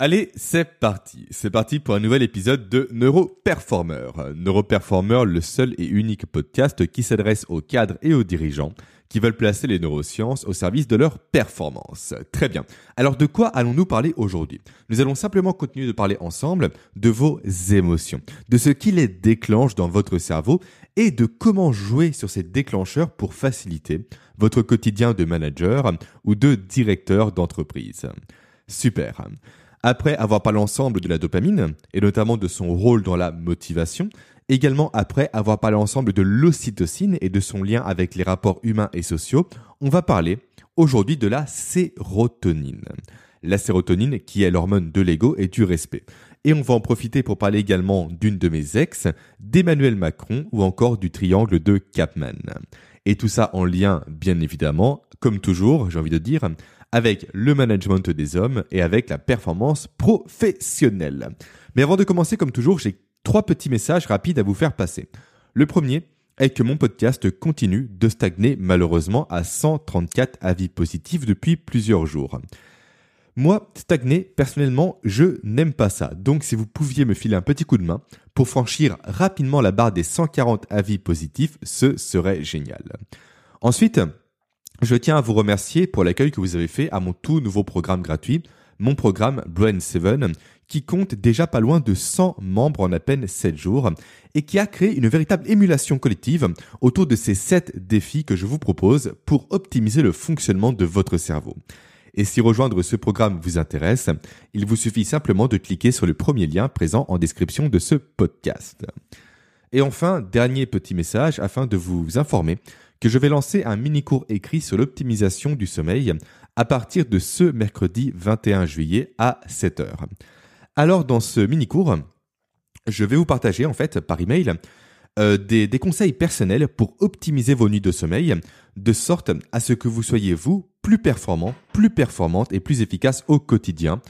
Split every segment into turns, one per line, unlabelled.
Allez, c'est parti. C'est parti pour un nouvel épisode de Neuroperformer. Neuroperformer, le seul et unique podcast qui s'adresse aux cadres et aux dirigeants qui veulent placer les neurosciences au service de leur performance. Très bien. Alors de quoi allons-nous parler aujourd'hui? Nous allons simplement continuer de parler ensemble de vos émotions, de ce qui les déclenche dans votre cerveau et de comment jouer sur ces déclencheurs pour faciliter votre quotidien de manager ou de directeur d'entreprise. Super. Après avoir parlé ensemble de la dopamine, et notamment de son rôle dans la motivation, également après avoir parlé ensemble de l'ocytocine et de son lien avec les rapports humains et sociaux, on va parler aujourd'hui de la sérotonine. La sérotonine qui est l'hormone de l'ego et du respect. Et on va en profiter pour parler également d'une de mes ex, d'Emmanuel Macron ou encore du triangle de Capman. Et tout ça en lien, bien évidemment, comme toujours, j'ai envie de dire, avec le management des hommes et avec la performance professionnelle. Mais avant de commencer, comme toujours, j'ai trois petits messages rapides à vous faire passer. Le premier est que mon podcast continue de stagner malheureusement à 134 avis positifs depuis plusieurs jours. Moi, stagner, personnellement, je n'aime pas ça. Donc si vous pouviez me filer un petit coup de main pour franchir rapidement la barre des 140 avis positifs, ce serait génial. Ensuite, je tiens à vous remercier pour l'accueil que vous avez fait à mon tout nouveau programme gratuit, mon programme Brain 7, qui compte déjà pas loin de 100 membres en à peine 7 jours et qui a créé une véritable émulation collective autour de ces 7 défis que je vous propose pour optimiser le fonctionnement de votre cerveau. Et si rejoindre ce programme vous intéresse, il vous suffit simplement de cliquer sur le premier lien présent en description de ce podcast. Et enfin, dernier petit message afin de vous informer que je vais lancer un mini-cours écrit sur l'optimisation du sommeil à partir de ce mercredi 21 juillet à 7h. Alors dans ce mini-cours, je vais vous partager en fait par email euh, des, des, conseils personnels pour optimiser vos nuits de sommeil, de sorte à ce que vous soyez vous plus performant, plus performante et plus efficace au quotidien,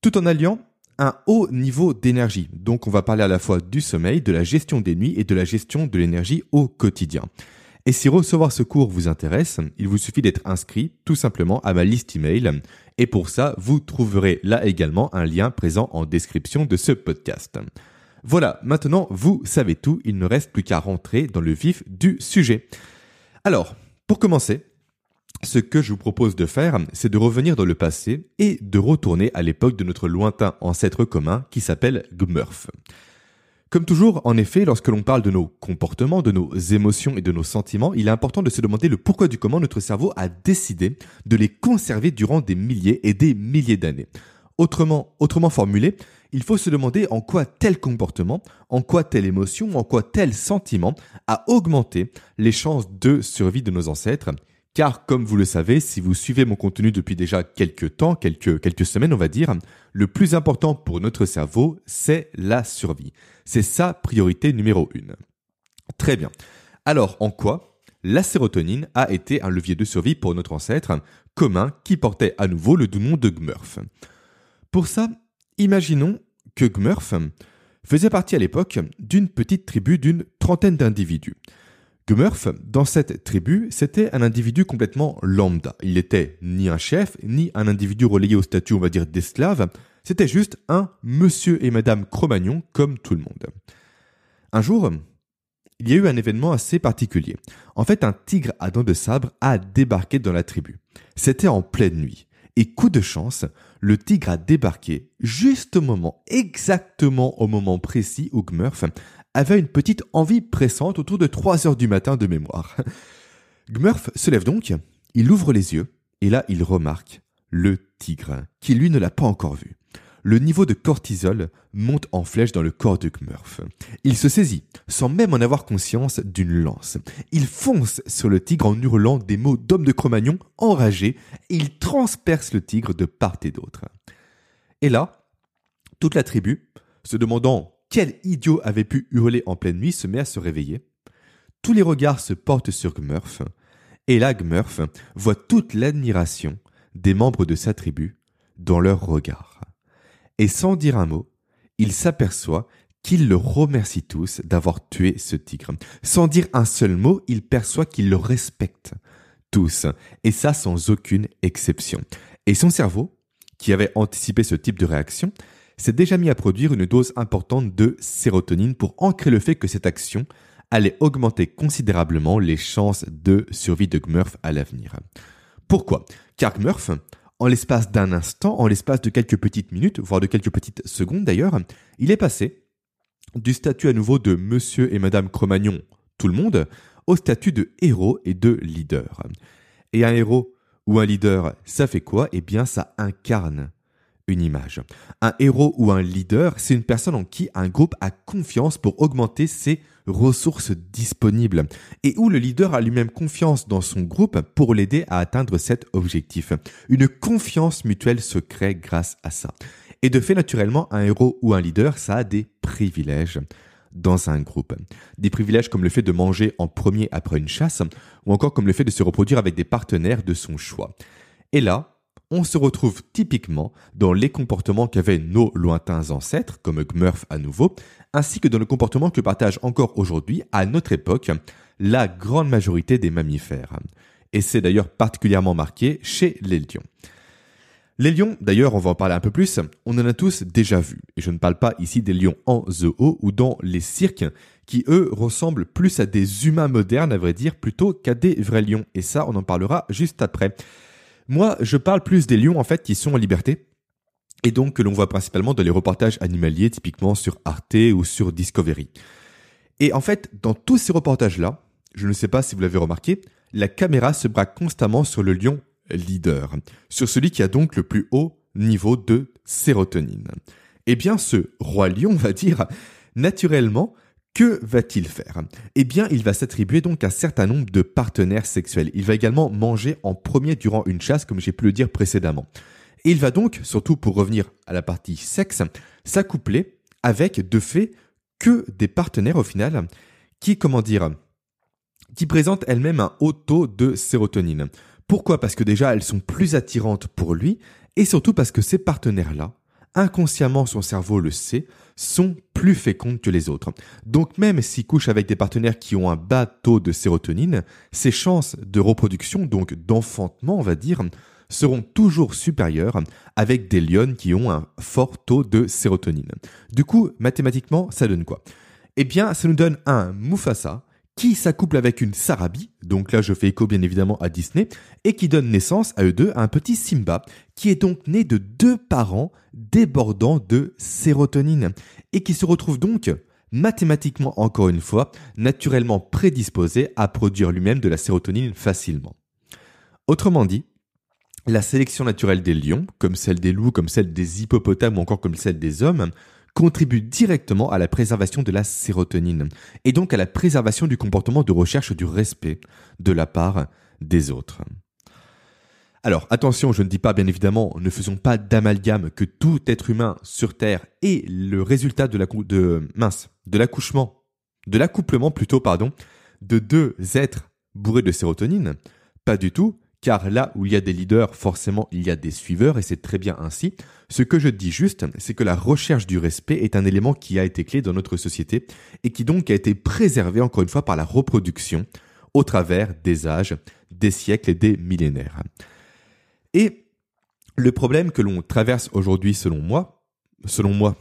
tout en alliant un haut niveau d'énergie. Donc on va parler à la fois du sommeil, de la gestion des nuits et de la gestion de l'énergie au quotidien. Et si recevoir ce cours vous intéresse, il vous suffit d'être inscrit tout simplement à ma liste email. Et pour ça, vous trouverez là également un lien présent en description de ce podcast. Voilà, maintenant vous savez tout, il ne reste plus qu'à rentrer dans le vif du sujet. Alors, pour commencer, ce que je vous propose de faire, c'est de revenir dans le passé et de retourner à l'époque de notre lointain ancêtre commun qui s'appelle Gmurf. Comme toujours, en effet, lorsque l'on parle de nos comportements, de nos émotions et de nos sentiments, il est important de se demander le pourquoi du comment notre cerveau a décidé de les conserver durant des milliers et des milliers d'années. Autrement, autrement formulé, il faut se demander en quoi tel comportement, en quoi telle émotion, en quoi tel sentiment a augmenté les chances de survie de nos ancêtres car comme vous le savez, si vous suivez mon contenu depuis déjà quelques temps, quelques, semaines on va dire, le plus important pour notre cerveau, c'est la survie. C'est sa priorité numéro une. Très bien. Alors en quoi la sérotonine a été un levier de survie pour notre ancêtre commun qui portait à nouveau le doux nom de Gmurf? Pour ça, imaginons que Gmurf faisait partie à l'époque d'une petite tribu d'une trentaine d'individus. Gumurf, dans cette tribu, c'était un individu complètement lambda. Il n'était ni un chef, ni un individu relayé au statut, on va dire, d'esclave. C'était juste un monsieur et madame Cro-Magnon comme tout le monde. Un jour, il y a eu un événement assez particulier. En fait, un tigre à dents de sabre a débarqué dans la tribu. C'était en pleine nuit. Et coup de chance, le tigre a débarqué juste au moment, exactement au moment précis où Gmurf avait une petite envie pressante autour de 3 heures du matin de mémoire. Gmurf se lève donc, il ouvre les yeux, et là il remarque le tigre, qui lui ne l'a pas encore vu. Le niveau de cortisol monte en flèche dans le corps de Gmurf. Il se saisit, sans même en avoir conscience, d'une lance. Il fonce sur le tigre en hurlant des mots d'homme de Cro-Magnon enragé, et il transperce le tigre de part et d'autre. Et là, toute la tribu, se demandant quel idiot avait pu hurler en pleine nuit se met à se réveiller. Tous les regards se portent sur Gmurf, et là Gmurf voit toute l'admiration des membres de sa tribu dans leurs regards. Et sans dire un mot, il s'aperçoit qu'ils le remercient tous d'avoir tué ce tigre. Sans dire un seul mot, il perçoit qu'ils le respectent tous, et ça sans aucune exception. Et son cerveau qui avait anticipé ce type de réaction, s'est déjà mis à produire une dose importante de sérotonine pour ancrer le fait que cette action allait augmenter considérablement les chances de survie de Gmurf à l'avenir. Pourquoi? Car Gmurf, en l'espace d'un instant, en l'espace de quelques petites minutes, voire de quelques petites secondes d'ailleurs, il est passé du statut à nouveau de monsieur et madame Cro-Magnon, tout le monde, au statut de héros et de leader. Et un héros ou un leader, ça fait quoi? Eh bien, ça incarne une image. Un héros ou un leader, c'est une personne en qui un groupe a confiance pour augmenter ses ressources disponibles et où le leader a lui-même confiance dans son groupe pour l'aider à atteindre cet objectif. Une confiance mutuelle se crée grâce à ça. Et de fait, naturellement, un héros ou un leader, ça a des privilèges dans un groupe. Des privilèges comme le fait de manger en premier après une chasse, ou encore comme le fait de se reproduire avec des partenaires de son choix. Et là, on se retrouve typiquement dans les comportements qu'avaient nos lointains ancêtres, comme Gmurf à nouveau, ainsi que dans le comportement que partage encore aujourd'hui, à notre époque, la grande majorité des mammifères. Et c'est d'ailleurs particulièrement marqué chez les lions. Les lions, d'ailleurs, on va en parler un peu plus, on en a tous déjà vu. Et je ne parle pas ici des lions en zoo ou dans les cirques, qui eux ressemblent plus à des humains modernes, à vrai dire, plutôt qu'à des vrais lions. Et ça, on en parlera juste après. Moi, je parle plus des lions, en fait, qui sont en liberté. Et donc, que l'on voit principalement dans les reportages animaliers, typiquement sur Arte ou sur Discovery. Et en fait, dans tous ces reportages-là, je ne sais pas si vous l'avez remarqué, la caméra se braque constamment sur le lion leader, sur celui qui a donc le plus haut niveau de sérotonine. Eh bien, ce roi lion va dire, naturellement, que va-t-il faire? Eh bien, il va s'attribuer donc un certain nombre de partenaires sexuels. Il va également manger en premier durant une chasse, comme j'ai pu le dire précédemment. Et il va donc, surtout pour revenir à la partie sexe, s'accoupler avec de fait que des partenaires au final qui, comment dire, qui présentent elles-mêmes un haut taux de sérotonine. Pourquoi? Parce que déjà, elles sont plus attirantes pour lui, et surtout parce que ces partenaires-là, inconsciemment son cerveau le sait, sont plus fécondes que les autres. Donc même s'il couche avec des partenaires qui ont un bas taux de sérotonine, ses chances de reproduction, donc d'enfantement on va dire, seront toujours supérieures avec des lionnes qui ont un fort taux de sérotonine. Du coup, mathématiquement, ça donne quoi? Eh bien, ça nous donne un Mufasa, qui s'accouple avec une Sarabi, donc là je fais écho bien évidemment à Disney, et qui donne naissance à eux deux à un petit Simba, qui est donc né de deux parents débordant de sérotonine, et qui se retrouve donc mathématiquement encore une fois, naturellement prédisposé à produire lui-même de la sérotonine facilement. Autrement dit, la sélection naturelle des lions, comme celle des loups, comme celle des hippopotames ou encore comme celle des hommes, contribue directement à la préservation de la sérotonine et donc à la préservation du comportement de recherche du respect de la part des autres. Alors attention, je ne dis pas bien évidemment, ne faisons pas d'amalgame que tout être humain sur Terre est le résultat de la de de l'accouchement, de l'accouplement plutôt pardon, de deux êtres bourrés de sérotonine. Pas du tout, car là où il y a des leaders, forcément il y a des suiveurs, et c'est très bien ainsi. Ce que je dis juste, c'est que la recherche du respect est un élément qui a été clé dans notre société, et qui donc a été préservé encore une fois par la reproduction, au travers des âges, des siècles et des millénaires. Et le problème que l'on traverse aujourd'hui selon moi, selon moi,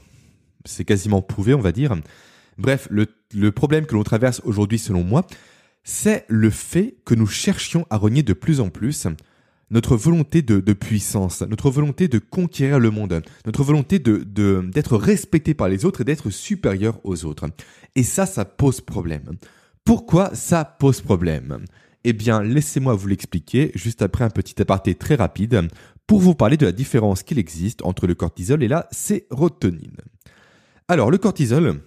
c'est quasiment prouvé on va dire, bref, le, le problème que l'on traverse aujourd'hui selon moi, c'est le fait que nous cherchions à renier de plus en plus notre volonté de, puissance, notre volonté de conquérir le monde, notre volonté d'être respecté par les autres et d'être supérieur aux autres. Et ça, ça pose problème. Pourquoi ça pose problème? Eh bien, laissez-moi vous l'expliquer juste après un petit aparté très rapide pour vous parler de la différence qu'il existe entre le cortisol et la sérotonine. Alors, le cortisol,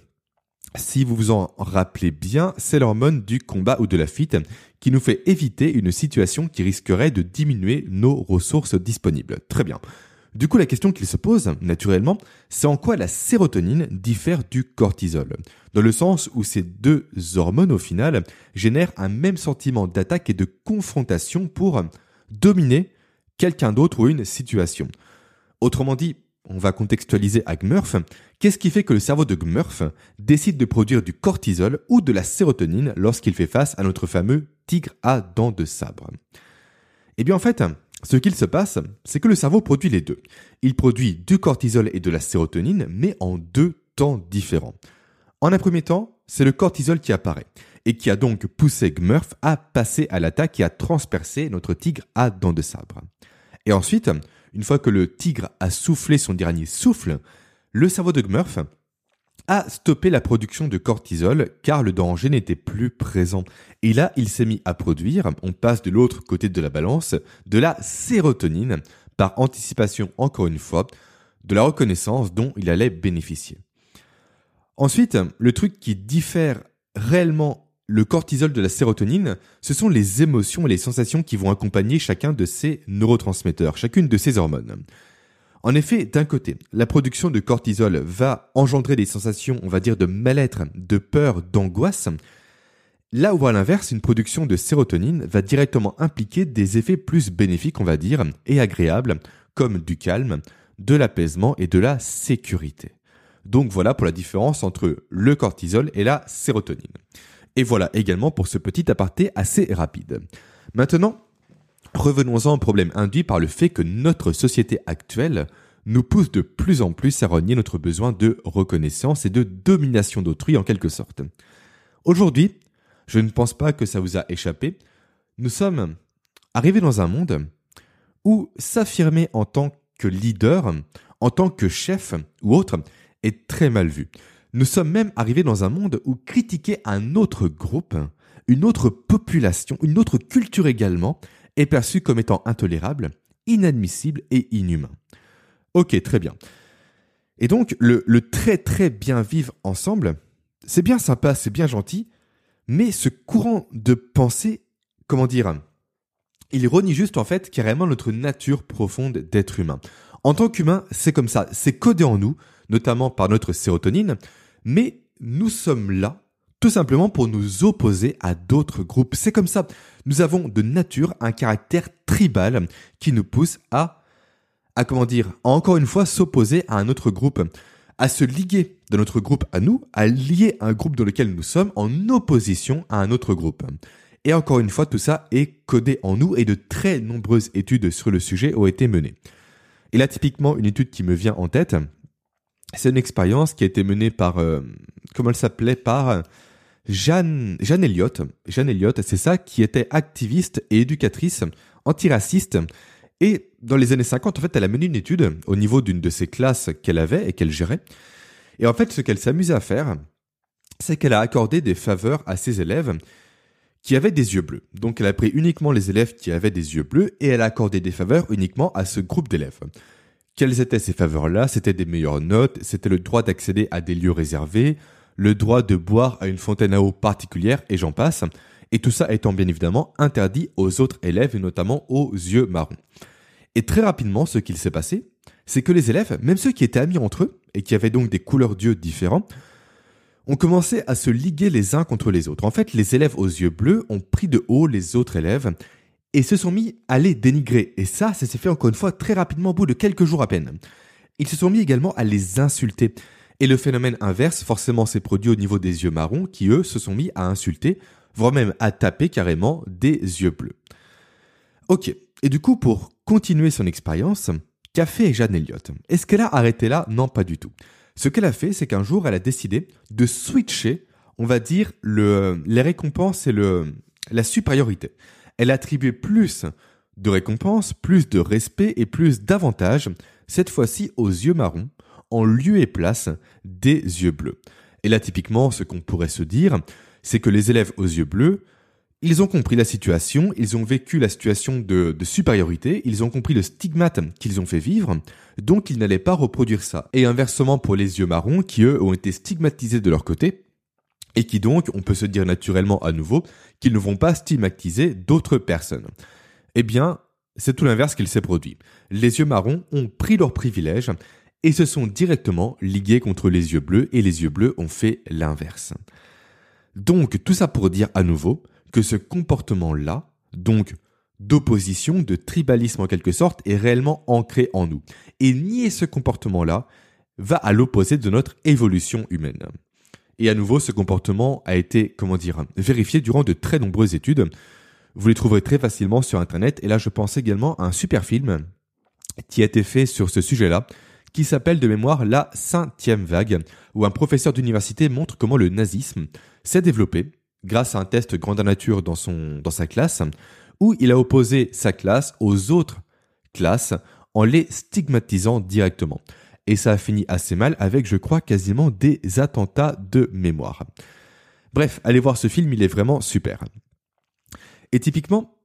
si vous vous en rappelez bien, c'est l'hormone du combat ou de la fuite qui nous fait éviter une situation qui risquerait de diminuer nos ressources disponibles. Très bien. Du coup, la question qu'il se pose, naturellement, c'est en quoi la sérotonine diffère du cortisol? Dans le sens où ces deux hormones, au final, génèrent un même sentiment d'attaque et de confrontation pour dominer quelqu'un d'autre ou une situation. Autrement dit, on va contextualiser à Gmurf. Qu'est-ce qui fait que le cerveau de Gmurf décide de produire du cortisol ou de la sérotonine lorsqu'il fait face à notre fameux tigre à dents de sabre? Eh bien en fait, ce qu'il se passe, c'est que le cerveau produit les deux. Il produit du cortisol et de la sérotonine, mais en deux temps différents. En un premier temps, c'est le cortisol qui apparaît, et qui a donc poussé Gmurf à passer à l'attaque et à transpercer notre tigre à dents de sabre. Et ensuite, une fois que le tigre a soufflé son dernier souffle, le cerveau de Gmurf a stoppé la production de cortisol car le danger n'était plus présent. Et là, il s'est mis à produire, on passe de l'autre côté de la balance, de la sérotonine, par anticipation encore une fois, de la reconnaissance dont il allait bénéficier. Ensuite, le truc qui diffère réellement le cortisol de la sérotonine, ce sont les émotions et les sensations qui vont accompagner chacun de ces neurotransmetteurs, chacune de ces hormones. En effet, d'un côté, la production de cortisol va engendrer des sensations, on va dire, de mal-être, de peur, d'angoisse, là où à l'inverse, une production de sérotonine va directement impliquer des effets plus bénéfiques, on va dire, et agréables, comme du calme, de l'apaisement et de la sécurité. Donc voilà pour la différence entre le cortisol et la sérotonine. Et voilà également pour ce petit aparté assez rapide. Maintenant, revenons-en au problème induit par le fait que notre société actuelle nous pousse de plus en plus à renier notre besoin de reconnaissance et de domination d'autrui en quelque sorte. Aujourd'hui, je ne pense pas que ça vous a échappé, nous sommes arrivés dans un monde où s'affirmer en tant que leader, en tant que chef ou autre, est très mal vu. Nous sommes même arrivés dans un monde où critiquer un autre groupe, une autre population, une autre culture également, est perçu comme étant intolérable, inadmissible et inhumain. Ok, très bien. Et donc, le, très très bien vivre ensemble, c'est bien sympa, c'est bien gentil, mais ce courant de pensée, comment dire, il renie juste en fait carrément notre nature profonde d'être humain. En tant qu'humain, c'est comme ça, c'est codé en nous, notamment par notre sérotonine, mais nous sommes là tout simplement pour nous opposer à d'autres groupes. C'est comme ça. Nous avons de nature un caractère tribal qui nous pousse à, à comment dire, à encore une fois s'opposer à un autre groupe, à se liguer de notre groupe à nous, à lier un groupe dans lequel nous sommes en opposition à un autre groupe. Et encore une fois, tout ça est codé en nous et de très nombreuses études sur le sujet ont été menées. Et là, typiquement, une étude qui me vient en tête, c'est une expérience qui a été menée par, euh, comment elle s'appelait, par Jeanne, Jeanne Elliott. Jeanne Elliott, c'est ça, qui était activiste et éducatrice antiraciste. Et dans les années 50, en fait, elle a mené une étude au niveau d'une de ses classes qu'elle avait et qu'elle gérait. Et en fait, ce qu'elle s'amusait à faire, c'est qu'elle a accordé des faveurs à ses élèves qui avaient des yeux bleus. Donc elle a pris uniquement les élèves qui avaient des yeux bleus et elle a accordé des faveurs uniquement à ce groupe d'élèves. Quelles étaient ces faveurs-là? C'était des meilleures notes, c'était le droit d'accéder à des lieux réservés, le droit de boire à une fontaine à eau particulière, et j'en passe. Et tout ça étant bien évidemment interdit aux autres élèves, et notamment aux yeux marrons. Et très rapidement, ce qu'il s'est passé, c'est que les élèves, même ceux qui étaient amis entre eux, et qui avaient donc des couleurs d'yeux différents, ont commencé à se liguer les uns contre les autres. En fait, les élèves aux yeux bleus ont pris de haut les autres élèves et se sont mis à les dénigrer. Et ça, ça s'est fait encore une fois très rapidement au bout de quelques jours à peine. Ils se sont mis également à les insulter. Et le phénomène inverse forcément s'est produit au niveau des yeux marrons qui, eux, se sont mis à insulter, voire même à taper carrément des yeux bleus. Ok, et du coup, pour continuer son expérience, qu'a fait Jeanne Elliott? Est-ce qu'elle a arrêté là? Non, pas du tout. Ce qu'elle a fait, c'est qu'un jour, elle a décidé de switcher, on va dire, le, les récompenses et la supériorité. Elle attribuait plus de récompenses, plus de respect et plus d'avantages, cette fois-ci aux yeux marrons, en lieu et place des yeux bleus. Et là, typiquement, ce qu'on pourrait se dire, c'est que les élèves aux yeux bleus, ils ont compris la situation, ils ont vécu la situation de, de supériorité, ils ont compris le stigmate qu'ils ont fait vivre, donc ils n'allaient pas reproduire ça. Et inversement pour les yeux marrons, qui eux ont été stigmatisés de leur côté, et qui donc, on peut se dire naturellement à nouveau, qu'ils ne vont pas stigmatiser d'autres personnes. Eh bien, c'est tout l'inverse qu'il s'est produit. Les yeux marrons ont pris leurs privilèges et se sont directement ligués contre les yeux bleus et les yeux bleus ont fait l'inverse. Donc, tout ça pour dire à nouveau que ce comportement-là, donc d'opposition, de tribalisme en quelque sorte, est réellement ancré en nous. Et nier ce comportement-là va à l'opposé de notre évolution humaine. Et à nouveau, ce comportement a été, comment dire, vérifié durant de très nombreuses études. Vous les trouverez très facilement sur Internet. Et là, je pense également à un super film qui a été fait sur ce sujet-là, qui s'appelle de mémoire La cinquième vague, où un professeur d'université montre comment le nazisme s'est développé grâce à un test grandeur nature dans, son, dans sa classe, où il a opposé sa classe aux autres classes en les stigmatisant directement. Et ça a fini assez mal avec, je crois, quasiment des attentats de mémoire. Bref, allez voir ce film, il est vraiment super. Et typiquement,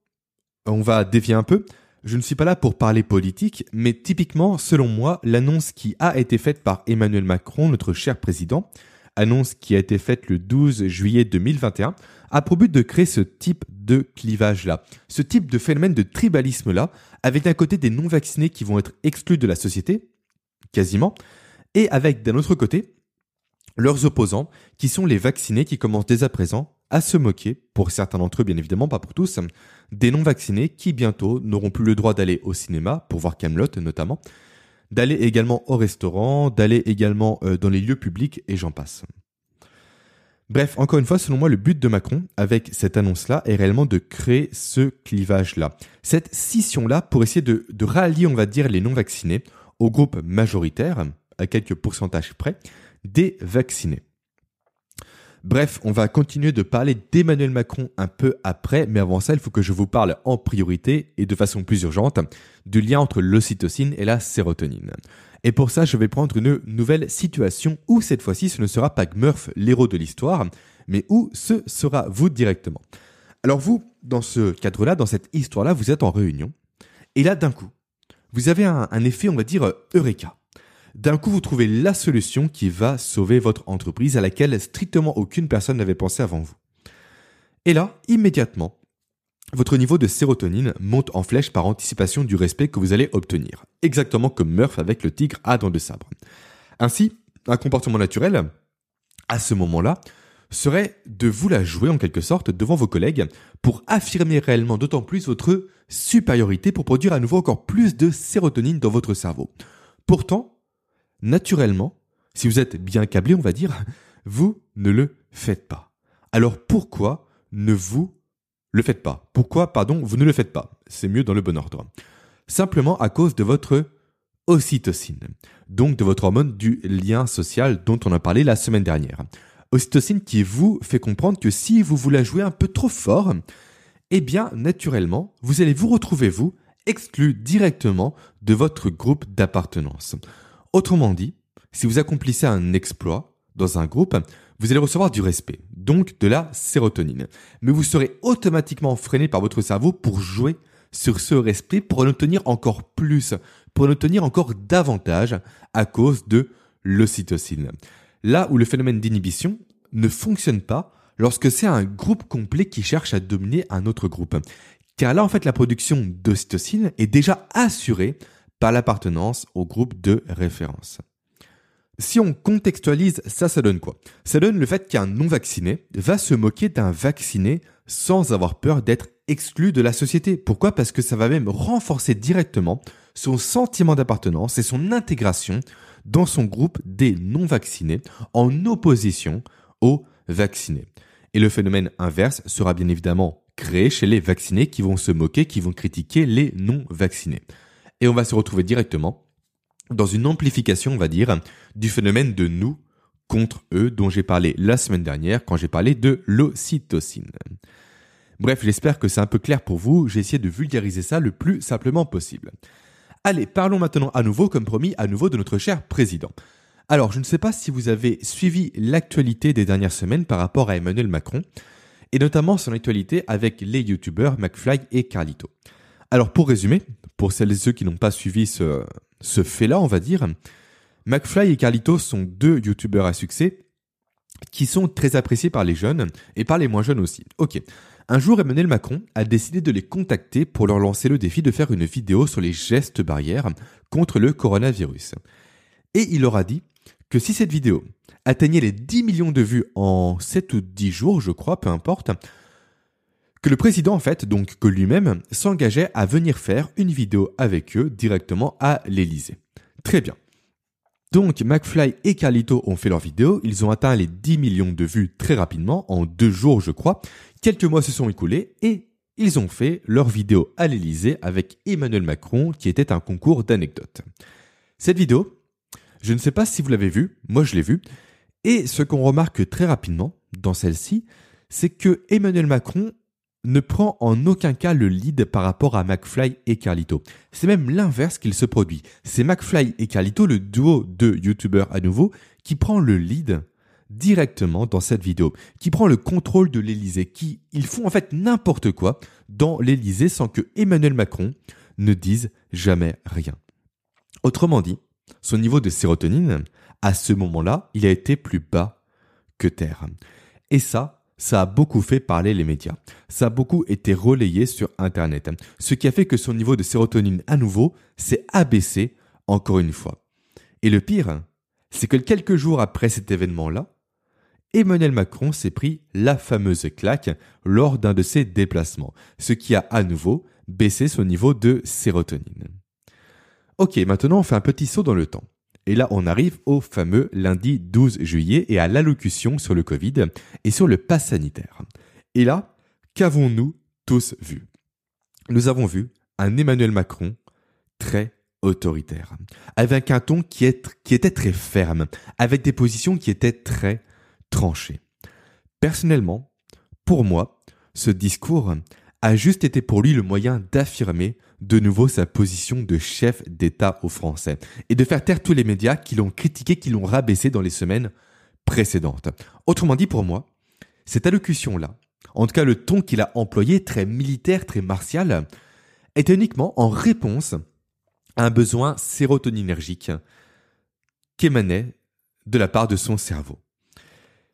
on va dévier un peu, je ne suis pas là pour parler politique, mais typiquement, selon moi, l'annonce qui a été faite par Emmanuel Macron, notre cher président, annonce qui a été faite le 12 juillet 2021, a pour but de créer ce type de clivage-là, ce type de phénomène de tribalisme-là, avec d'un côté des non-vaccinés qui vont être exclus de la société, quasiment, et avec d'un autre côté, leurs opposants, qui sont les vaccinés qui commencent dès à présent à se moquer, pour certains d'entre eux bien évidemment, pas pour tous, des non-vaccinés qui bientôt n'auront plus le droit d'aller au cinéma, pour voir Camelot notamment, d'aller également au restaurant, d'aller également euh, dans les lieux publics et j'en passe. Bref, encore une fois, selon moi, le but de Macron avec cette annonce-là est réellement de créer ce clivage-là, cette scission-là pour essayer de, de rallier, on va dire, les non-vaccinés au groupe majoritaire, à quelques pourcentages près, des vaccinés. Bref, on va continuer de parler d'Emmanuel Macron un peu après, mais avant ça, il faut que je vous parle en priorité et de façon plus urgente du lien entre l'ocytocine et la sérotonine. Et pour ça, je vais prendre une nouvelle situation où cette fois-ci, ce ne sera pas Murph, l'héros de l'histoire, mais où ce sera vous directement. Alors vous, dans ce cadre-là, dans cette histoire-là, vous êtes en réunion, et là, d'un coup, vous avez un, effet, on va dire, Eureka d'un coup vous trouvez la solution qui va sauver votre entreprise à laquelle strictement aucune personne n'avait pensé avant vous. Et là, immédiatement, votre niveau de sérotonine monte en flèche par anticipation du respect que vous allez obtenir, exactement comme Murph avec le tigre à dents de sabre. Ainsi, un comportement naturel, à ce moment-là, serait de vous la jouer en quelque sorte devant vos collègues pour affirmer réellement d'autant plus votre supériorité pour produire à nouveau encore plus de sérotonine dans votre cerveau. Pourtant, naturellement, si vous êtes bien câblé, on va dire, vous ne le faites pas. Alors pourquoi ne vous le faites pas? Pourquoi, pardon, vous ne le faites pas? C'est mieux dans le bon ordre. Simplement à cause de votre ocytocine, donc de votre hormone du lien social dont on a parlé la semaine dernière. Ocytocine qui vous fait comprendre que si vous vous la jouez un peu trop fort, eh bien, naturellement, vous allez vous retrouver, vous, exclu directement de votre groupe d'appartenance. Autrement dit, si vous accomplissez un exploit dans un groupe, vous allez recevoir du respect, donc de la sérotonine. Mais vous serez automatiquement freiné par votre cerveau pour jouer sur ce respect, pour en obtenir encore plus, pour en obtenir encore davantage à cause de l'ocytocine. Là où le phénomène d'inhibition ne fonctionne pas lorsque c'est un groupe complet qui cherche à dominer un autre groupe. Car là, en fait, la production d'ocytocine est déjà assurée par l'appartenance au groupe de référence. Si on contextualise, ça, ça donne quoi? Ça donne le fait qu'un non-vacciné va se moquer d'un vacciné sans avoir peur d'être exclu de la société. Pourquoi? Parce que ça va même renforcer directement son sentiment d'appartenance et son intégration dans son groupe des non-vaccinés en opposition vaccinés. Et le phénomène inverse sera bien évidemment créé chez les vaccinés qui vont se moquer, qui vont critiquer les non-vaccinés et on va se retrouver directement dans une amplification, on va dire, du phénomène de nous contre eux dont j'ai parlé la semaine dernière quand j'ai parlé de l'ocytocine. Bref, j'espère que c'est un peu clair pour vous, j'ai essayé de vulgariser ça le plus simplement possible. Allez, parlons maintenant à nouveau, comme promis, à nouveau de notre cher président. Alors, je ne sais pas si vous avez suivi l'actualité des dernières semaines par rapport à Emmanuel Macron, et notamment son actualité avec les youtubeurs McFly et Carlito. Alors, pour résumer, pour celles et ceux qui n'ont pas suivi ce, fait-là, on va dire, McFly et Carlito sont deux youtubeurs à succès qui sont très appréciés par les jeunes et par les moins jeunes aussi. Ok. Un jour, Emmanuel Macron a décidé de les contacter pour leur lancer le défi de faire une vidéo sur les gestes barrières contre le coronavirus. Et il leur a dit que si cette vidéo atteignait les 10 millions de vues en 7 ou 10 jours, je crois, peu importe, que le président, en fait, donc que lui-même, s'engageait à venir faire une vidéo avec eux directement à l'Elysée. Très bien. Donc, McFly et Carlito ont fait leur vidéo, ils ont atteint les 10 millions de vues très rapidement, en deux jours je crois. Quelques mois se sont écoulés et ils ont fait leur vidéo à l'Elysée avec Emmanuel Macron qui était un concours d'anecdotes. Cette vidéo, je ne sais pas si vous l'avez vue, moi je l'ai vue, et ce qu'on remarque très rapidement dans celle-ci, c'est que Emmanuel Macron ne prend en aucun cas le lead par rapport à McFly et Carlito. C'est même l'inverse qu'il se produit. C'est McFly et Carlito, le duo de youtubeurs à nouveau, qui prend le lead directement dans cette vidéo, qui prend le contrôle de l'Elysée, qui ils font en fait n'importe quoi dans l'Elysée sans que Emmanuel Macron ne dise jamais rien. Autrement dit, son niveau de sérotonine, à ce moment-là, il a été plus bas que terre. Et ça, ça a beaucoup fait parler les médias. Ça a beaucoup été relayé sur Internet. Ce qui a fait que son niveau de sérotonine à nouveau s'est abaissé encore une fois. Et le pire, c'est que quelques jours après cet événement-là, Emmanuel Macron s'est pris la fameuse claque lors d'un de ses déplacements, ce qui a à nouveau baissé son niveau de sérotonine. Ok, maintenant on fait un petit saut dans le temps. Et là, on arrive au fameux lundi 12 juillet et à l'allocution sur le Covid et sur le pass sanitaire. Et là, qu'avons-nous tous vu? Nous avons vu un Emmanuel Macron très autoritaire, avec un ton qui, était très ferme, avec des positions qui étaient très tranché. Personnellement, pour moi, ce discours a juste été pour lui le moyen d'affirmer de nouveau sa position de chef d'État aux Français et de faire taire tous les médias qui l'ont critiqué, qui l'ont rabaissé dans les semaines précédentes. Autrement dit, pour moi, cette allocution-là, en tout cas le ton qu'il a employé, très militaire, très martial, est uniquement en réponse à un besoin sérotoninergique qu'émanait de la part de son cerveau.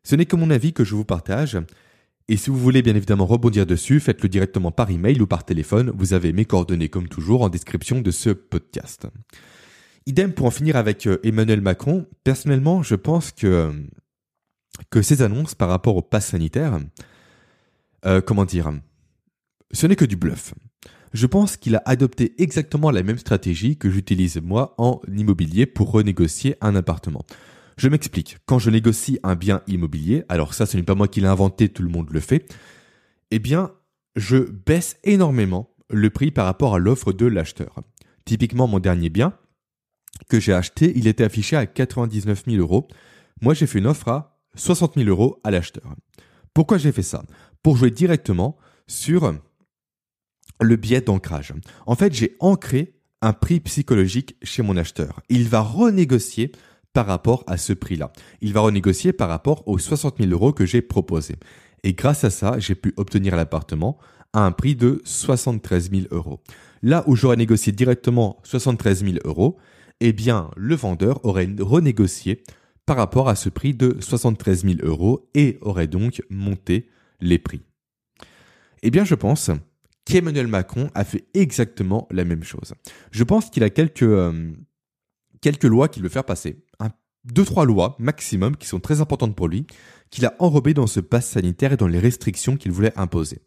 Ce n'est que mon avis que je vous partage. Et si vous voulez bien évidemment rebondir dessus, faites-le directement par email ou par téléphone. Vous avez mes coordonnées comme toujours en description de ce podcast. Idem pour en finir avec euh, Emmanuel Macron. Personnellement, je pense que, que ces annonces par rapport au pass sanitaire, euh, comment dire, ce n'est que du bluff. Je pense qu'il a adopté exactement la même stratégie que j'utilise moi en immobilier pour renégocier un appartement. Je m'explique. Quand je négocie un bien immobilier, alors ça ce n'est pas moi qui l'ai inventé, tout le monde le fait, eh bien je baisse énormément le prix par rapport à l'offre de l'acheteur. Typiquement mon dernier bien que j'ai acheté, il était affiché à 99 000 euros. Moi j'ai fait une offre à 60 000 euros à l'acheteur. Pourquoi j'ai fait ça? Pour jouer directement sur le biais d'ancrage. En fait, j'ai ancré un prix psychologique chez mon acheteur. Il va renégocier par rapport à ce prix-là. Il va renégocier par rapport aux 60 000 euros que j'ai proposés. Et grâce à ça, j'ai pu obtenir l'appartement à un prix de 73 000 euros. Là où j'aurais négocié directement 73 000 euros, eh bien, le vendeur aurait renégocié par rapport à ce prix de 73 000 euros et aurait donc monté les prix. Eh bien, je pense qu'Emmanuel Macron a fait exactement la même chose. Je pense qu'il a quelques, euh, quelques lois qu'il veut faire passer deux, trois lois maximum qui sont très importantes pour lui, qu'il a enrobées dans ce pass sanitaire et dans les restrictions qu'il voulait imposer.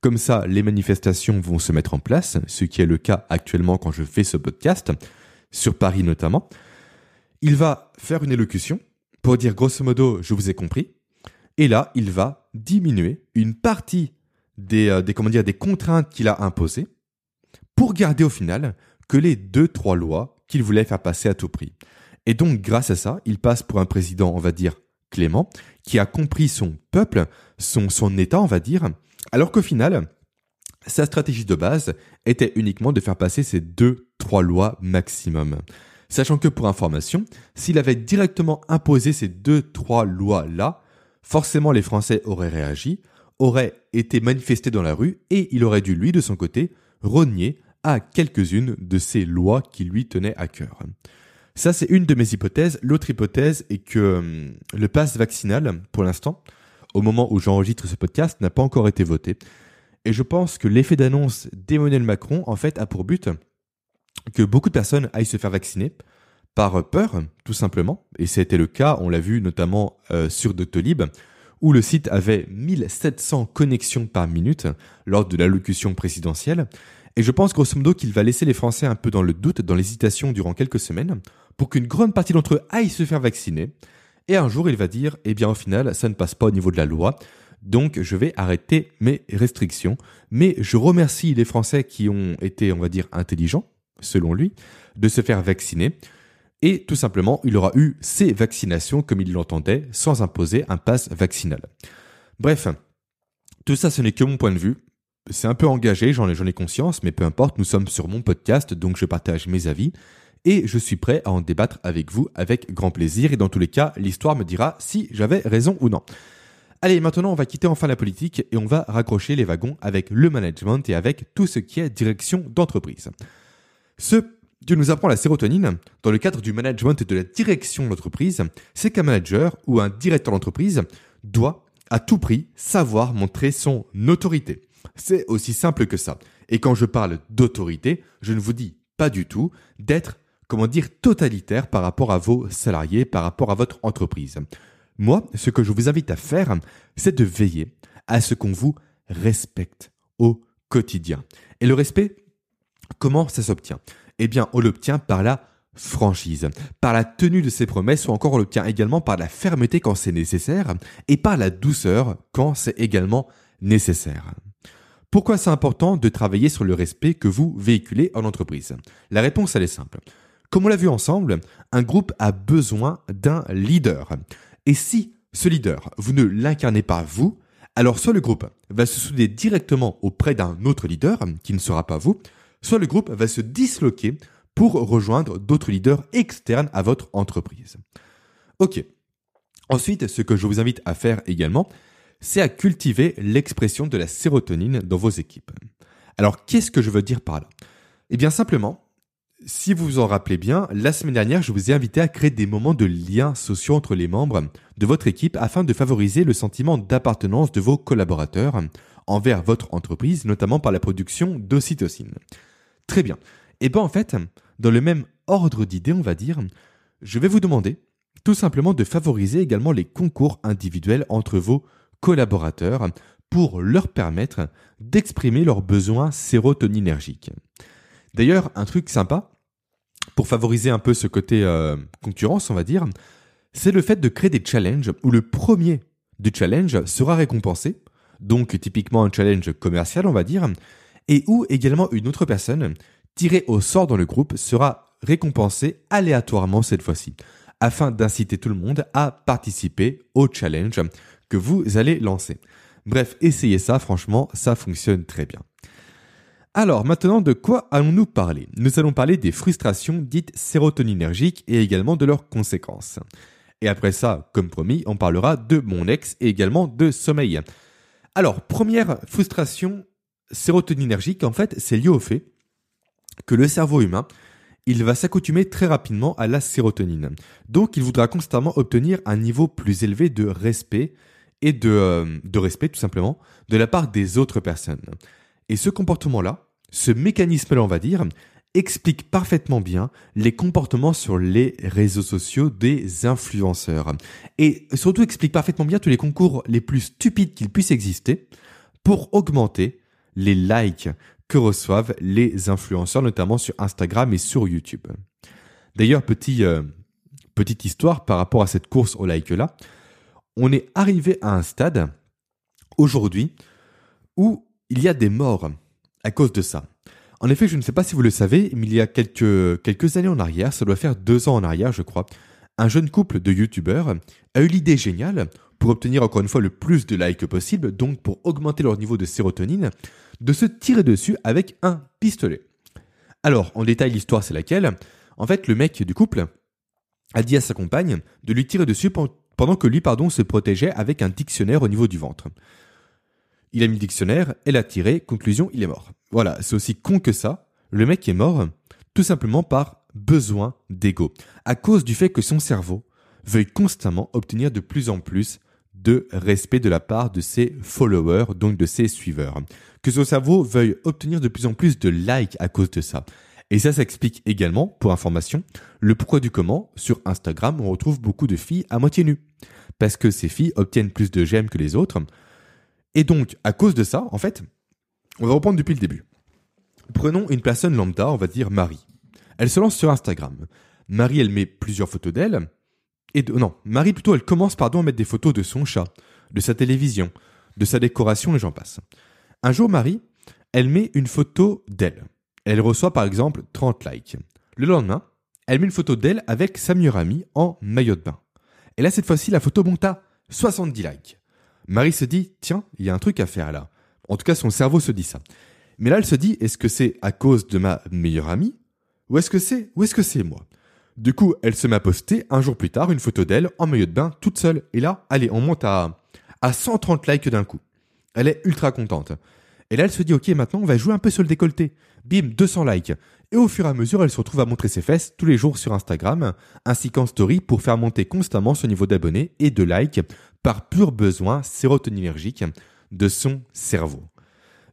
Comme ça, les manifestations vont se mettre en place, ce qui est le cas actuellement quand je fais ce podcast, sur Paris notamment. Il va faire une élocution pour dire grosso modo, je vous ai compris. Et là, il va diminuer une partie des, euh, des, contraintes qu'il a imposées pour garder au final que les deux, trois lois qu'il voulait faire passer à tout prix. Et donc, grâce à ça, il passe pour un président, on va dire, clément, qui a compris son peuple, son, État, on va dire, alors qu'au final, sa stratégie de base était uniquement de faire passer ces deux, trois lois maximum. Sachant que pour information, s'il avait directement imposé ces deux, trois lois-là, forcément les Français auraient réagi, auraient été manifestés dans la rue et il aurait dû, lui, de son côté, renier à quelques-unes de ces lois qui lui tenaient à cœur. Ça, c'est une de mes hypothèses. L'autre hypothèse est que hum, le pass vaccinal, pour l'instant, au moment où j'enregistre ce podcast, n'a pas encore été voté. Et je pense que l'effet d'annonce d'Emmanuel Macron, en fait, a pour but que beaucoup de personnes aillent se faire vacciner par peur, tout simplement. Et c'était le cas, on l'a vu notamment euh, sur Doctolib, où le site avait 1700 connexions par minute lors de l'allocution présidentielle. Et je pense grosso modo qu'il va laisser les Français un peu dans le doute, dans l'hésitation durant quelques semaines, pour qu'une grande partie d'entre eux aillent se faire vacciner. Et un jour, il va dire, eh bien au final, ça ne passe pas au niveau de la loi. Donc je vais arrêter mes restrictions. Mais je remercie les Français qui ont été, on va dire, intelligents, selon lui, de se faire vacciner. Et tout simplement, il aura eu ses vaccinations comme il l'entendait, sans imposer un pass vaccinal. Bref, tout ça, ce n'est que mon point de vue. C'est un peu engagé, j'en ai, ai conscience, mais peu importe, nous sommes sur mon podcast, donc je partage mes avis et je suis prêt à en débattre avec vous avec grand plaisir et dans tous les cas, l'histoire me dira si j'avais raison ou non. Allez, maintenant on va quitter enfin la politique et on va raccrocher les wagons avec le management et avec tout ce qui est direction d'entreprise. Ce que nous apprend la sérotonine dans le cadre du management et de la direction d'entreprise, c'est qu'un manager ou un directeur d'entreprise doit à tout prix savoir montrer son autorité. C'est aussi simple que ça. Et quand je parle d'autorité, je ne vous dis pas du tout d'être comment dire, totalitaire par rapport à vos salariés, par rapport à votre entreprise. Moi, ce que je vous invite à faire, c'est de veiller à ce qu'on vous respecte au quotidien. Et le respect, comment ça s'obtient? Eh bien, on l'obtient par la franchise, par la tenue de ses promesses ou encore on l'obtient également par la fermeté quand c'est nécessaire et par la douceur quand c'est également nécessaire. Pourquoi c'est important de travailler sur le respect que vous véhiculez en entreprise? La réponse, elle est simple. Comme on l'a vu ensemble, un groupe a besoin d'un leader. Et si ce leader, vous ne l'incarnez pas vous, alors soit le groupe va se souder directement auprès d'un autre leader, qui ne sera pas vous, soit le groupe va se disloquer pour rejoindre d'autres leaders externes à votre entreprise. Ok. Ensuite, ce que je vous invite à faire également, c'est à cultiver l'expression de la sérotonine dans vos équipes. Alors, qu'est-ce que je veux dire par là? Eh bien, simplement, si vous vous en rappelez bien, la semaine dernière, je vous ai invité à créer des moments de liens sociaux entre les membres de votre équipe afin de favoriser le sentiment d'appartenance de vos collaborateurs envers votre entreprise, notamment par la production d'ocytocine. Très bien. Et bien en fait, dans le même ordre d'idées, on va dire, je vais vous demander tout simplement de favoriser également les concours individuels entre vos collaborateurs pour leur permettre d'exprimer leurs besoins sérotoninergiques. D'ailleurs, un truc sympa, pour favoriser un peu ce côté euh, concurrence, on va dire, c'est le fait de créer des challenges où le premier du challenge sera récompensé, donc typiquement un challenge commercial, on va dire, et où également une autre personne tirée au sort dans le groupe sera récompensée aléatoirement cette fois-ci, afin d'inciter tout le monde à participer au challenge que vous allez lancer. Bref, essayez ça, franchement, ça fonctionne très bien. Alors maintenant, de quoi allons-nous parler? Nous allons parler des frustrations dites sérotoninergiques et également de leurs conséquences. Et après ça, comme promis, on parlera de mon ex et également de sommeil. Alors, première frustration sérotoninergique, en fait, c'est lié au fait que le cerveau humain, il va s'accoutumer très rapidement à la sérotonine. Donc, il voudra constamment obtenir un niveau plus élevé de respect et de, euh, de respect, tout simplement, de la part des autres personnes. Et ce comportement-là, ce mécanisme-là, on va dire, explique parfaitement bien les comportements sur les réseaux sociaux des influenceurs. Et surtout explique parfaitement bien tous les concours les plus stupides qu'il puisse exister pour augmenter les likes que reçoivent les influenceurs, notamment sur Instagram et sur YouTube. D'ailleurs, euh, petite histoire par rapport à cette course au like-là, on est arrivé à un stade aujourd'hui où il y a des morts à cause de ça. En effet, je ne sais pas si vous le savez, mais il y a quelques, années en arrière, ça doit faire deux ans en arrière, je crois, un jeune couple de youtubeurs a eu l'idée géniale, pour obtenir encore une fois le plus de likes possible, donc pour augmenter leur niveau de sérotonine, de se tirer dessus avec un pistolet. Alors, en détail, l'histoire c'est laquelle? En fait, le mec du couple a dit à sa compagne de lui tirer dessus pendant que lui, pardon, se protégeait avec un dictionnaire au niveau du ventre. Il a mis le dictionnaire, elle a tiré, conclusion, il est mort. Voilà, c'est aussi con que ça. Le mec est mort tout simplement par besoin d'ego, à cause du fait que son cerveau veuille constamment obtenir de plus en plus de respect de la part de ses followers, donc de ses suiveurs. Que son cerveau veuille obtenir de plus en plus de likes à cause de ça. Et ça s'explique également, pour information, le pourquoi du comment, sur Instagram, on retrouve beaucoup de filles à moitié nues. Parce que ces filles obtiennent plus de j'aime que les autres, et donc, à cause de ça, en fait, on va reprendre depuis le début. Prenons une personne lambda, on va dire Marie. Elle se lance sur Instagram. Marie, elle met plusieurs photos d'elle. Et de, non, Marie plutôt, elle commence pardon à mettre des photos de son chat, de sa télévision, de sa décoration et j'en passe. Un jour, Marie, elle met une photo d'elle. Elle reçoit par exemple 30 likes. Le lendemain, elle met une photo d'elle avec sa meilleure amie en maillot de bain. Et là, cette fois-ci, la photo monte à 70 likes. Marie se dit, tiens, il y a un truc à faire là. En tout cas, son cerveau se dit ça. Mais là, elle se dit, est-ce que c'est à cause de ma meilleure amie? Ou est-ce que c'est, ou est-ce que c'est moi? Du coup, elle se met à poster un jour plus tard une photo d'elle en maillot de bain toute seule. Et là, allez, on monte à, à 130 likes d'un coup. Elle est ultra contente. Et là, elle se dit, ok, maintenant, on va jouer un peu sur le décolleté. Bim, 200 likes. Et au fur et à mesure, elle se retrouve à montrer ses fesses tous les jours sur Instagram, ainsi qu'en story pour faire monter constamment son niveau d'abonnés et de likes par pur besoin sérotoninergique de son cerveau.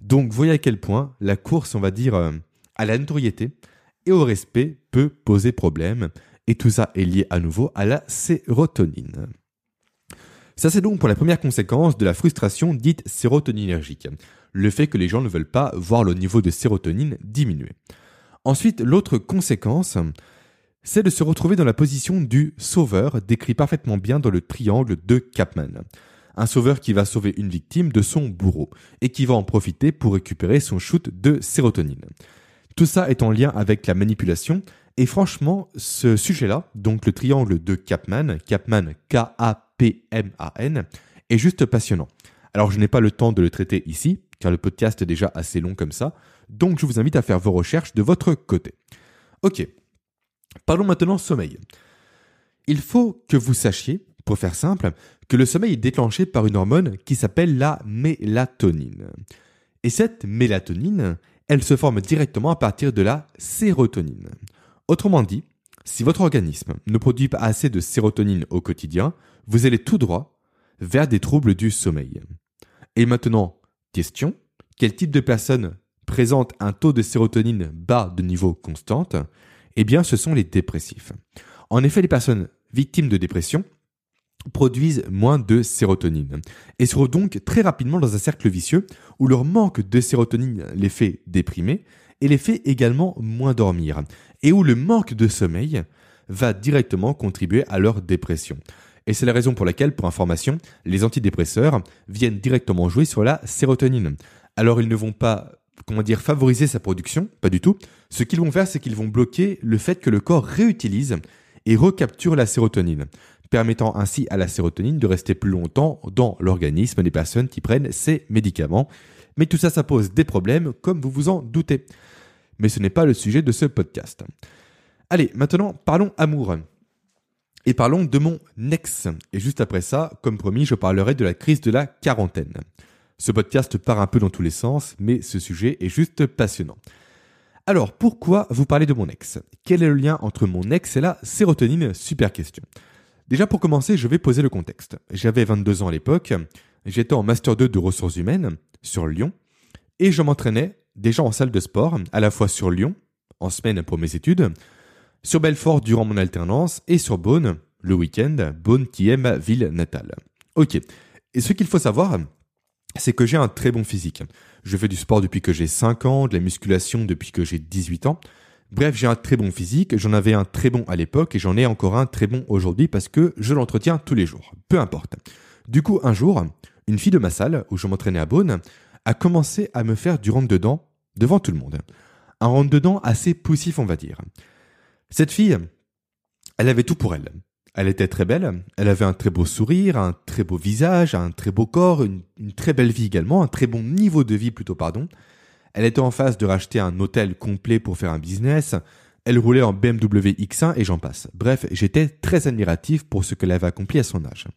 Donc, voyez à quel point la course, on va dire, euh, à la notoriété et au respect peut poser problème. Et tout ça est lié à nouveau à la sérotonine. Ça, c'est donc pour la première conséquence de la frustration dite sérotoninergique le fait que les gens ne veulent pas voir le niveau de sérotonine diminuer. Ensuite, l'autre conséquence, c'est de se retrouver dans la position du sauveur décrit parfaitement bien dans le triangle de Capman. Un sauveur qui va sauver une victime de son bourreau et qui va en profiter pour récupérer son shoot de sérotonine. Tout ça est en lien avec la manipulation et franchement, ce sujet-là, donc le triangle de Capman, Capman K-A-P-M-A-N, est juste passionnant. Alors je n'ai pas le temps de le traiter ici, car le podcast est déjà assez long comme ça, donc je vous invite à faire vos recherches de votre côté. Ok, parlons maintenant sommeil. Il faut que vous sachiez, pour faire simple, que le sommeil est déclenché par une hormone qui s'appelle la mélatonine. Et cette mélatonine, elle se forme directement à partir de la sérotonine. Autrement dit, si votre organisme ne produit pas assez de sérotonine au quotidien, vous allez tout droit vers des troubles du sommeil. Et maintenant, Question quel type de personne présente un taux de sérotonine bas de niveau constante? Eh bien, ce sont les dépressifs. En effet, les personnes victimes de dépression produisent moins de sérotonine et se retrouvent donc très rapidement dans un cercle vicieux où leur manque de sérotonine les fait déprimer et les fait également moins dormir et où le manque de sommeil va directement contribuer à leur dépression. Et c'est la raison pour laquelle, pour information, les antidépresseurs viennent directement jouer sur la sérotonine. Alors ils ne vont pas, comment dire, favoriser sa production, pas du tout. Ce qu'ils vont faire, c'est qu'ils vont bloquer le fait que le corps réutilise et recapture la sérotonine, permettant ainsi à la sérotonine de rester plus longtemps dans l'organisme des personnes qui prennent ces médicaments. Mais tout ça, ça pose des problèmes, comme vous vous en doutez. Mais ce n'est pas le sujet de ce podcast. Allez, maintenant parlons amour. Et parlons de mon ex. Et juste après ça, comme promis, je parlerai de la crise de la quarantaine. Ce podcast part un peu dans tous les sens, mais ce sujet est juste passionnant. Alors, pourquoi vous parlez de mon ex? Quel est le lien entre mon ex et la sérotonine? Super question. Déjà pour commencer, je vais poser le contexte. J'avais 22 ans à l'époque, j'étais en Master 2 de ressources humaines sur Lyon, et je m'entraînais déjà en salle de sport, à la fois sur Lyon, en semaine pour mes études, sur Belfort durant mon alternance et sur Beaune le week-end, Beaune qui est ma ville natale. Ok. Et ce qu'il faut savoir, c'est que j'ai un très bon physique. Je fais du sport depuis que j'ai 5 ans, de la musculation depuis que j'ai 18 ans. Bref, j'ai un très bon physique, j'en avais un très bon à l'époque et j'en ai encore un très bon aujourd'hui parce que je l'entretiens tous les jours. Peu importe. Du coup, un jour, une fille de ma salle, où je m'entraînais à Beaune, a commencé à me faire du rentre-dedans devant tout le monde. Un rentre-dedans assez poussif, on va dire. Cette fille, elle avait tout pour elle. Elle était très belle, elle avait un très beau sourire, un très beau visage, un très beau corps, une, très belle vie également, un très bon niveau de vie plutôt, pardon. Elle était en phase de racheter un hôtel complet pour faire un business, elle roulait en BMW X1 et j'en passe. Bref, j'étais très admiratif pour ce qu'elle avait accompli à son âge.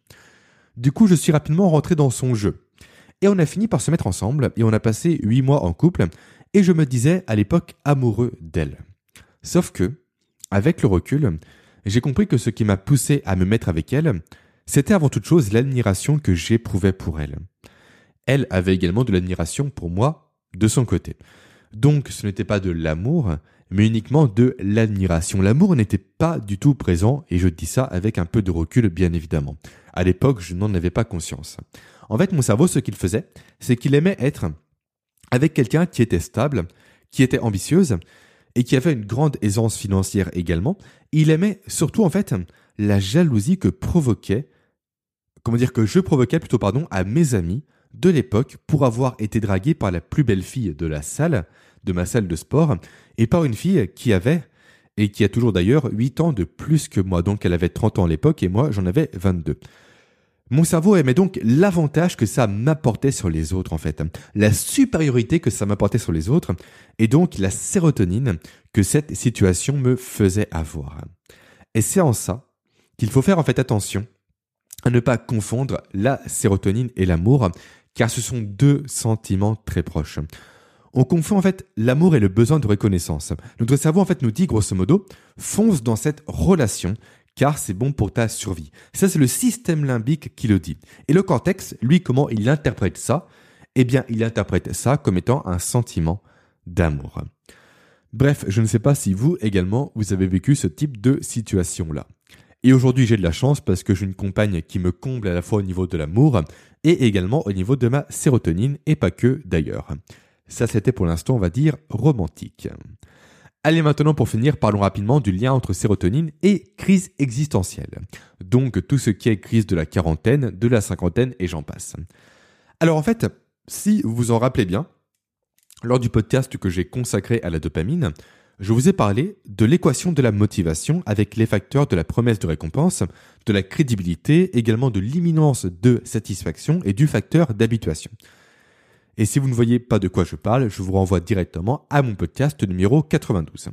Du coup, je suis rapidement rentré dans son jeu. Et on a fini par se mettre ensemble et on a passé huit mois en couple et je me disais à l'époque amoureux d'elle. Sauf que, avec le recul, j'ai compris que ce qui m'a poussé à me mettre avec elle, c'était avant toute chose l'admiration que j'éprouvais pour elle. Elle avait également de l'admiration pour moi de son côté. Donc ce n'était pas de l'amour, mais uniquement de l'admiration. L'amour n'était pas du tout présent, et je dis ça avec un peu de recul bien évidemment. À l'époque, je n'en avais pas conscience. En fait, mon cerveau, ce qu'il faisait, c'est qu'il aimait être avec quelqu'un qui était stable, qui était ambitieuse, et qui avait une grande aisance financière également, il aimait surtout en fait la jalousie que provoquait, comment dire que je provoquais plutôt pardon à mes amis de l'époque pour avoir été dragué par la plus belle fille de la salle, de ma salle de sport, et par une fille qui avait, et qui a toujours d'ailleurs 8 ans de plus que moi, donc elle avait 30 ans à l'époque et moi j'en avais 22. Mon cerveau aimait donc l'avantage que ça m'apportait sur les autres en fait, la supériorité que ça m'apportait sur les autres, et donc la sérotonine que cette situation me faisait avoir. Et c'est en ça qu'il faut faire en fait attention à ne pas confondre la sérotonine et l'amour, car ce sont deux sentiments très proches. On confond en fait l'amour et le besoin de reconnaissance. Notre cerveau en fait nous dit grosso modo, fonce dans cette relation car c'est bon pour ta survie. Ça, c'est le système limbique qui le dit. Et le cortex, lui, comment il interprète ça? Eh bien, il interprète ça comme étant un sentiment d'amour. Bref, je ne sais pas si vous également, vous avez vécu ce type de situation-là. Et aujourd'hui, j'ai de la chance parce que j'ai une compagne qui me comble à la fois au niveau de l'amour et également au niveau de ma sérotonine et pas que d'ailleurs. Ça, c'était pour l'instant, on va dire, romantique. Allez maintenant pour finir, parlons rapidement du lien entre sérotonine et crise existentielle. Donc tout ce qui est crise de la quarantaine, de la cinquantaine et j'en passe. Alors en fait, si vous vous en rappelez bien, lors du podcast que j'ai consacré à la dopamine, je vous ai parlé de l'équation de la motivation avec les facteurs de la promesse de récompense, de la crédibilité, également de l'imminence de satisfaction et du facteur d'habituation. Et si vous ne voyez pas de quoi je parle, je vous renvoie directement à mon podcast numéro 92.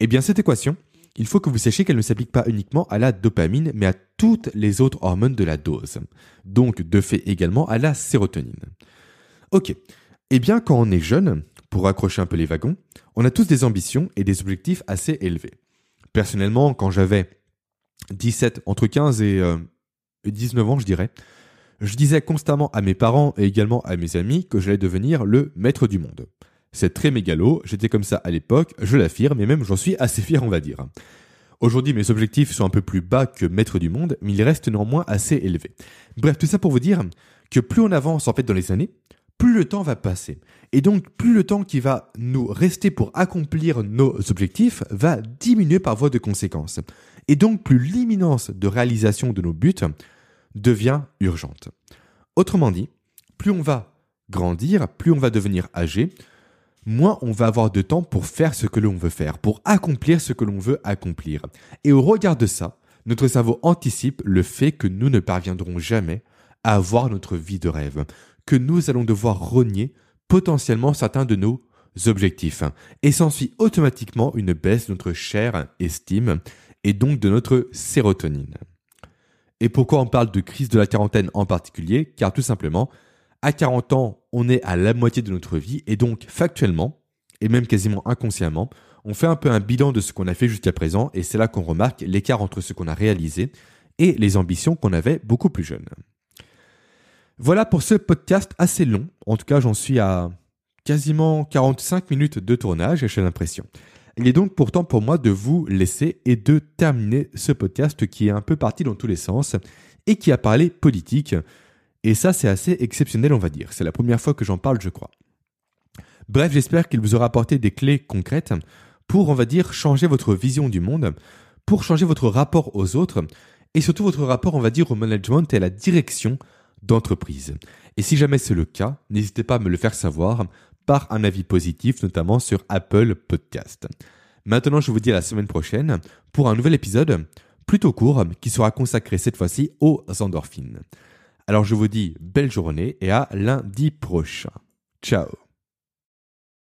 Eh bien, cette équation, il faut que vous sachiez qu'elle ne s'applique pas uniquement à la dopamine, mais à toutes les autres hormones de la dose. Donc, de fait également à la sérotonine. Ok. Eh bien, quand on est jeune, pour accrocher un peu les wagons, on a tous des ambitions et des objectifs assez élevés. Personnellement, quand j'avais 17, entre 15 et 19 euh, ans, je dirais, je disais constamment à mes parents et également à mes amis que j'allais devenir le maître du monde. C'est très mégalo, j'étais comme ça à l'époque, je l'affirme et même j'en suis assez fier on va dire. Aujourd'hui mes objectifs sont un peu plus bas que maître du monde, mais ils restent néanmoins assez élevés. Bref, tout ça pour vous dire que plus on avance en fait dans les années, plus le temps va passer. Et donc plus le temps qui va nous rester pour accomplir nos objectifs va diminuer par voie de conséquence. Et donc plus l'imminence de réalisation de nos buts devient urgente. Autrement dit, plus on va grandir, plus on va devenir âgé, moins on va avoir de temps pour faire ce que l'on veut faire, pour accomplir ce que l'on veut accomplir. Et au regard de ça, notre cerveau anticipe le fait que nous ne parviendrons jamais à avoir notre vie de rêve, que nous allons devoir renier potentiellement certains de nos objectifs. Et s'ensuit automatiquement une baisse de notre chair estime et donc de notre sérotonine. Et pourquoi on parle de crise de la quarantaine en particulier? Car tout simplement, à 40 ans, on est à la moitié de notre vie et donc factuellement, et même quasiment inconsciemment, on fait un peu un bilan de ce qu'on a fait jusqu'à présent et c'est là qu'on remarque l'écart entre ce qu'on a réalisé et les ambitions qu'on avait beaucoup plus jeunes. Voilà pour ce podcast assez long. En tout cas, j'en suis à quasiment 45 minutes de tournage, j'ai l'impression. Il est donc pourtant pour moi de vous laisser et de terminer ce podcast qui est un peu parti dans tous les sens et qui a parlé politique. Et ça, c'est assez exceptionnel, on va dire. C'est la première fois que j'en parle, je crois. Bref, j'espère qu'il vous aura apporté des clés concrètes pour, on va dire, changer votre vision du monde, pour changer votre rapport aux autres et surtout votre rapport, on va dire, au management et à la direction d'entreprise. Et si jamais c'est le cas, n'hésitez pas à me le faire savoir par un avis positif, notamment sur Apple Podcast. Maintenant, je vous dis à la semaine prochaine pour un nouvel épisode plutôt court qui sera consacré cette fois-ci aux endorphines. Alors je vous dis belle journée et à lundi prochain. Ciao